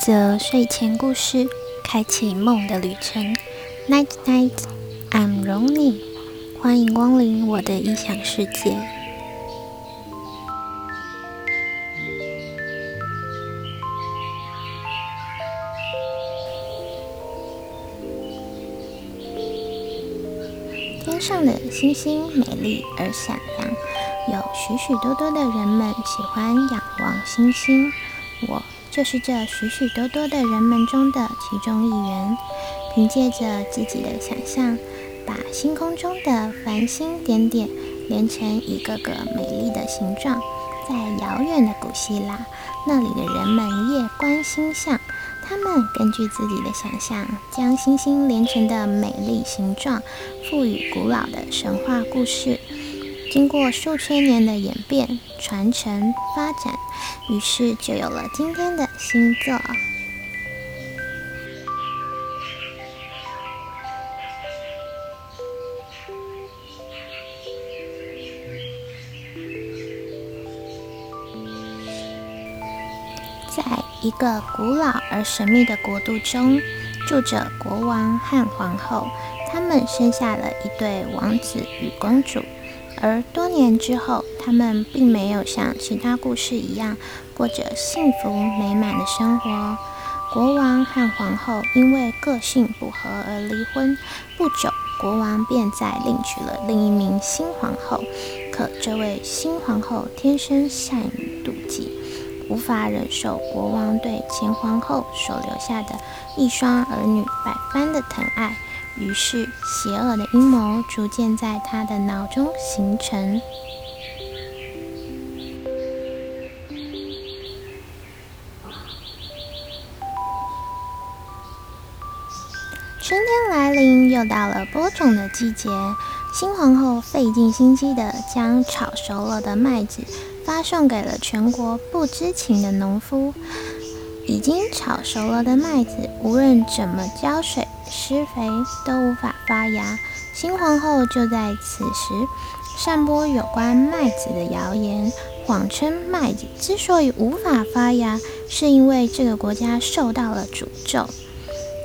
则睡前故事，开启梦的旅程。Night night, I'm Ronnie，欢迎光临我的异想世界。天上的星星美丽而闪亮，有许许多多的人们喜欢仰望星星。我。就是这许许多多的人们中的其中一员，凭借着自己的想象，把星空中的繁星点点连成一个个美丽的形状。在遥远的古希腊，那里的人们夜观星象，他们根据自己的想象，将星星连成的美丽形状赋予古老的神话故事。经过数千年的演变、传承、发展，于是就有了今天的星座。在一个古老而神秘的国度中，住着国王和皇后，他们生下了一对王子与公主。而多年之后，他们并没有像其他故事一样过着幸福美满的生活。国王和皇后因为个性不合而离婚。不久，国王便再另娶了另一名新皇后。可这位新皇后天生善于妒忌，无法忍受国王对前皇后所留下的一双儿女百般的疼爱。于是，邪恶的阴谋逐渐在他的脑中形成。春天来临，又到了播种的季节。新皇后费尽心机地将炒熟了的麦子发送给了全国不知情的农夫。已经炒熟了的麦子，无论怎么浇水。施肥都无法发芽，新皇后就在此时散播有关麦子的谣言，谎称麦子之所以无法发芽，是因为这个国家受到了诅咒，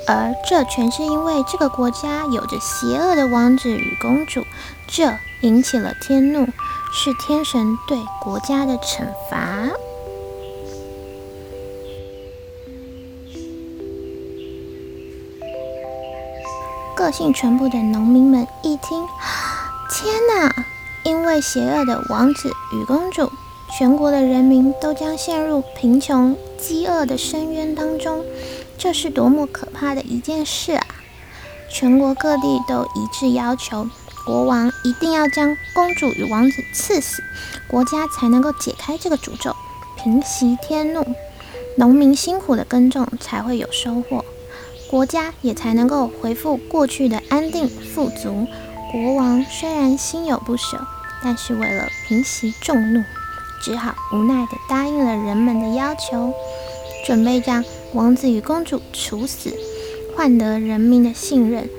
而这全是因为这个国家有着邪恶的王子与公主，这引起了天怒，是天神对国家的惩罚。个性淳朴的农民们一听，天哪！因为邪恶的王子与公主，全国的人民都将陷入贫穷、饥饿的深渊当中。这是多么可怕的一件事啊！全国各地都一致要求，国王一定要将公主与王子赐死，国家才能够解开这个诅咒，平息天怒。农民辛苦的耕种，才会有收获。国家也才能够恢复过去的安定富足。国王虽然心有不舍，但是为了平息众怒，只好无奈地答应了人们的要求，准备将王子与公主处死，换得人民的信任。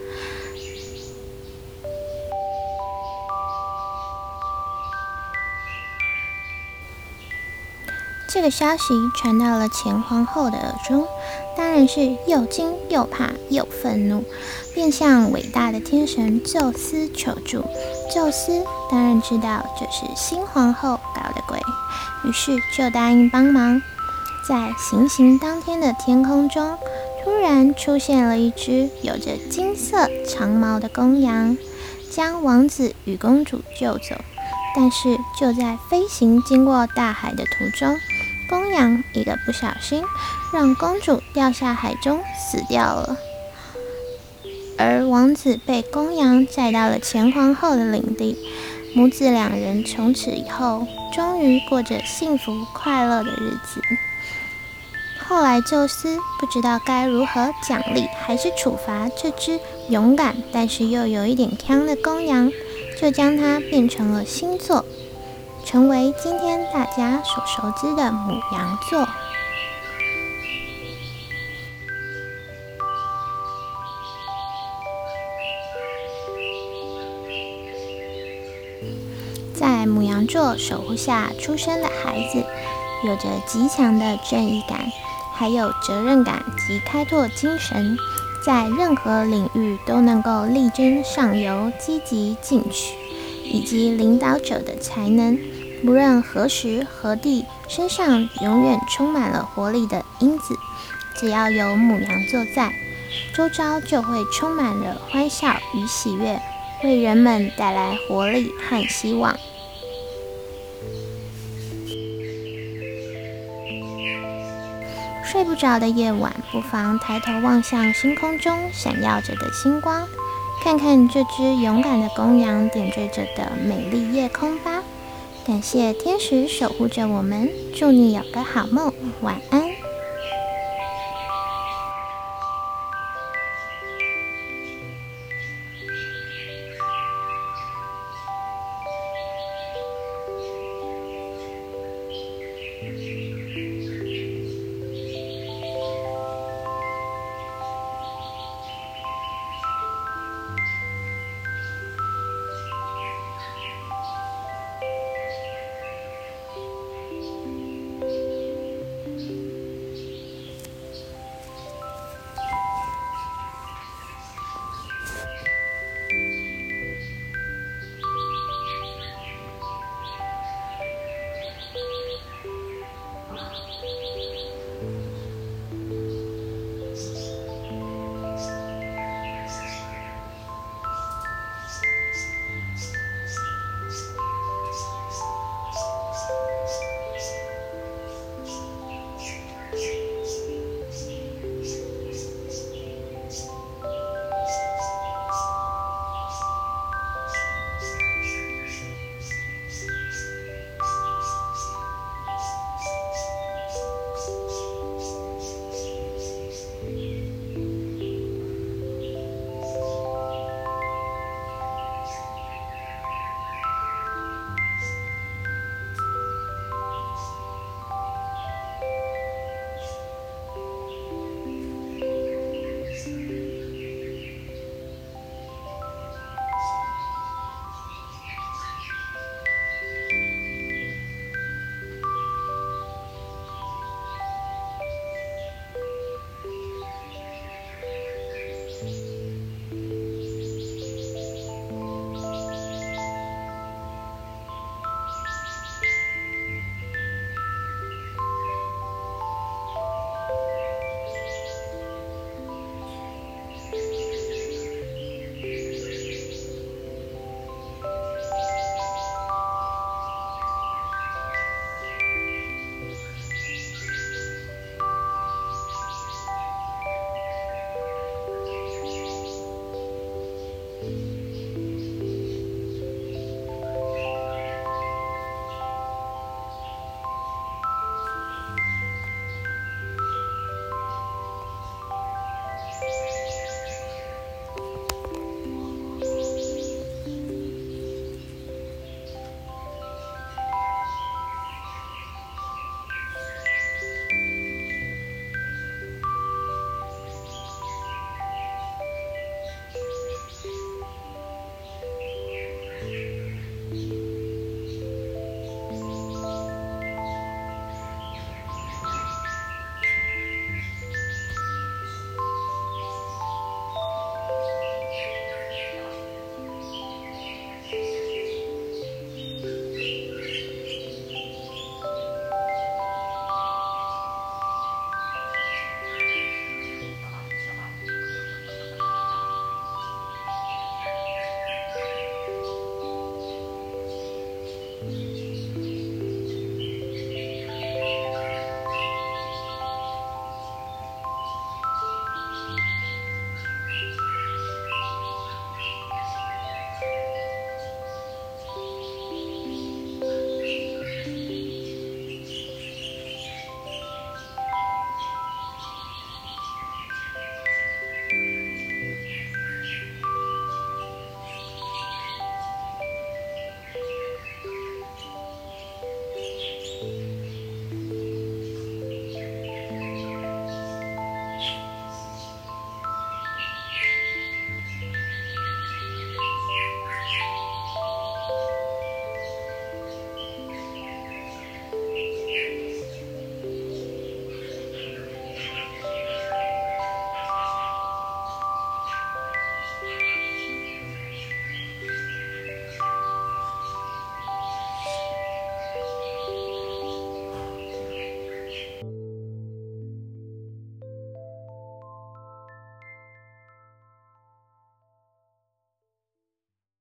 这个消息传到了前皇后的耳中。当然是又惊又怕又愤怒，便向伟大的天神宙斯求助。宙斯当然知道这是新皇后搞的鬼，于是就答应帮忙。在行刑当天的天空中，突然出现了一只有着金色长毛的公羊，将王子与公主救走。但是就在飞行经过大海的途中，一个不小心，让公主掉下海中死掉了，而王子被公羊载到了前皇后的领地，母子两人从此以后终于过着幸福快乐的日子。后来宙斯不知道该如何奖励还是处罚这只勇敢但是又有一点腔的公羊，就将它变成了星座。成为今天大家所熟知的母羊座。在母羊座守护下出生的孩子，有着极强的正义感还有责任感及开拓精神，在任何领域都能够力争上游、积极进取，以及领导者的才能。无论何时何地，身上永远充满了活力的因子。只要有母羊座在，周遭就会充满了欢笑与喜悦，为人们带来活力和希望。睡不着的夜晚，不妨抬头望向星空中闪耀着的星光，看看这只勇敢的公羊点缀着的美丽夜空吧。感谢天使守护着我们，祝你有个好梦，晚安。